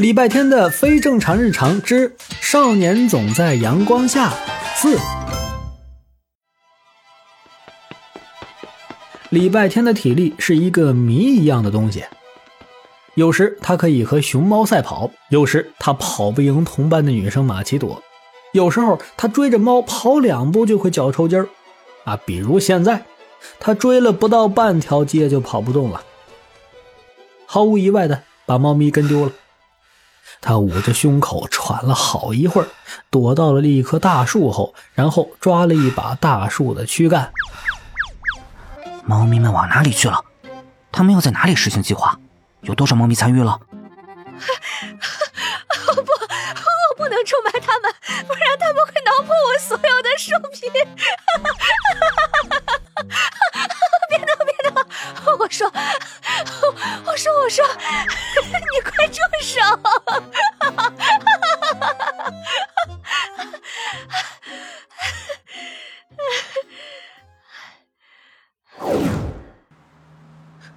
礼拜天的非正常日常之少年总在阳光下四。礼拜天的体力是一个谜一样的东西，有时他可以和熊猫赛跑，有时他跑不赢同班的女生马奇朵，有时候他追着猫跑两步就会脚抽筋儿，啊，比如现在，他追了不到半条街就跑不动了，毫无意外的把猫咪跟丢了。他捂着胸口喘了好一会儿，躲到了一棵大树后，然后抓了一把大树的躯干。猫咪们往哪里去了？他们要在哪里实行计划？有多少猫咪参与了？不，我不能出卖他们，不然他们会挠破我所有的树皮。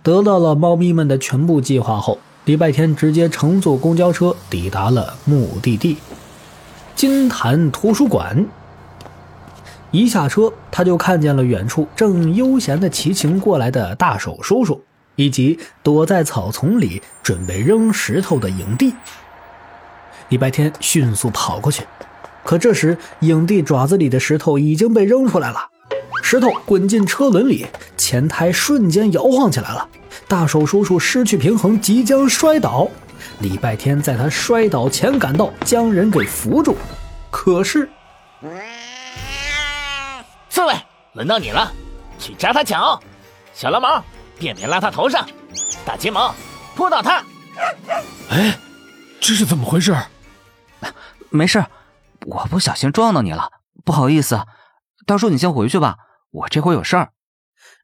得到了猫咪们的全部计划后，礼拜天直接乘坐公交车抵达了目的地——金坛图书馆。一下车，他就看见了远处正悠闲地骑行过来的大手叔叔，以及躲在草丛里准备扔石头的影帝。礼拜天迅速跑过去，可这时影帝爪子里的石头已经被扔出来了。石头滚进车轮里，前胎瞬间摇晃起来了。大手叔叔失去平衡，即将摔倒。礼拜天在他摔倒前赶到，将人给扶住。可是，刺猬，轮到你了，去扎他脚。小蓝毛，便便拉他头上。大金毛，扑倒他。哎，这是怎么回事？没事，我不小心撞到你了，不好意思。大叔，你先回去吧。我这会有事儿。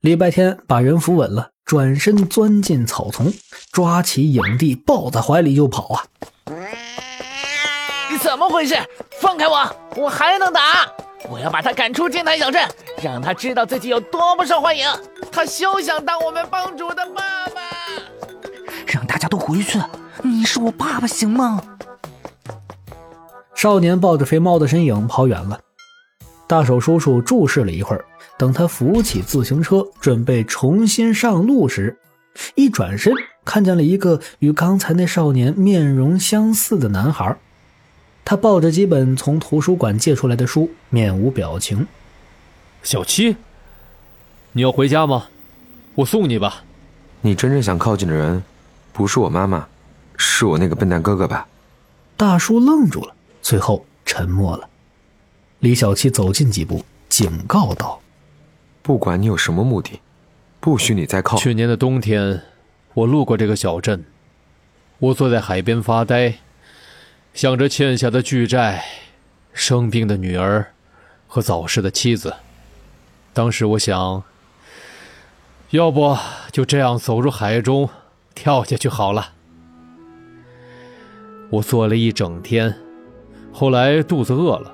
礼拜天把人扶稳了，转身钻进草丛，抓起影帝抱在怀里就跑啊！你怎么回事？放开我！我还能打！我要把他赶出金台小镇，让他知道自己有多么受欢迎。他休想当我们帮主的爸爸！让大家都回去！你是我爸爸，行吗？少年抱着肥猫的身影跑远了。大手叔叔注视了一会儿。等他扶起自行车，准备重新上路时，一转身看见了一个与刚才那少年面容相似的男孩。他抱着几本从图书馆借出来的书，面无表情。小七，你要回家吗？我送你吧。你真正想靠近的人，不是我妈妈，是我那个笨蛋哥哥吧？大叔愣住了，最后沉默了。李小七走近几步，警告道。不管你有什么目的，不许你再靠。去年的冬天，我路过这个小镇，我坐在海边发呆，想着欠下的巨债、生病的女儿和早逝的妻子。当时我想，要不就这样走入海中，跳下去好了。我坐了一整天，后来肚子饿了，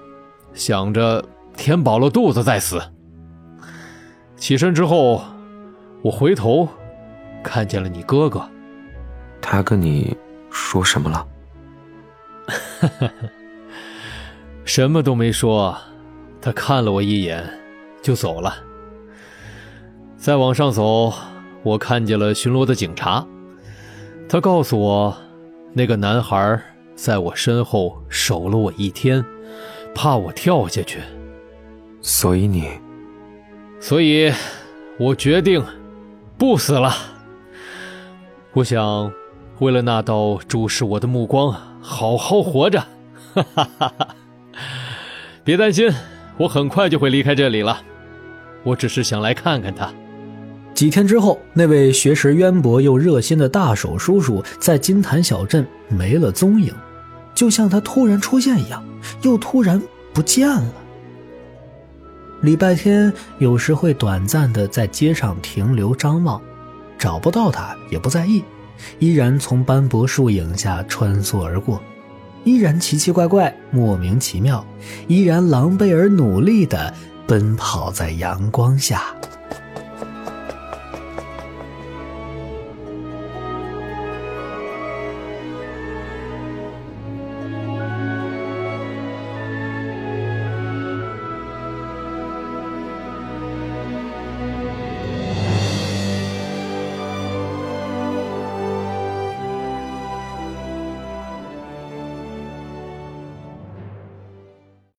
想着填饱了肚子再死。起身之后，我回头看见了你哥哥。他跟你说什么了？什么都没说，他看了我一眼就走了。再往上走，我看见了巡逻的警察。他告诉我，那个男孩在我身后守了我一天，怕我跳下去。所以你。所以，我决定不死了。我想，为了那道注视我的目光，好好活着。哈哈哈哈！别担心，我很快就会离开这里了。我只是想来看看他。几天之后，那位学识渊博又热心的大手叔叔在金坛小镇没了踪影，就像他突然出现一样，又突然不见了。礼拜天有时会短暂的在街上停留张望，找不到他也不在意，依然从斑驳树影下穿梭而过，依然奇奇怪怪、莫名其妙，依然狼狈而努力的奔跑在阳光下。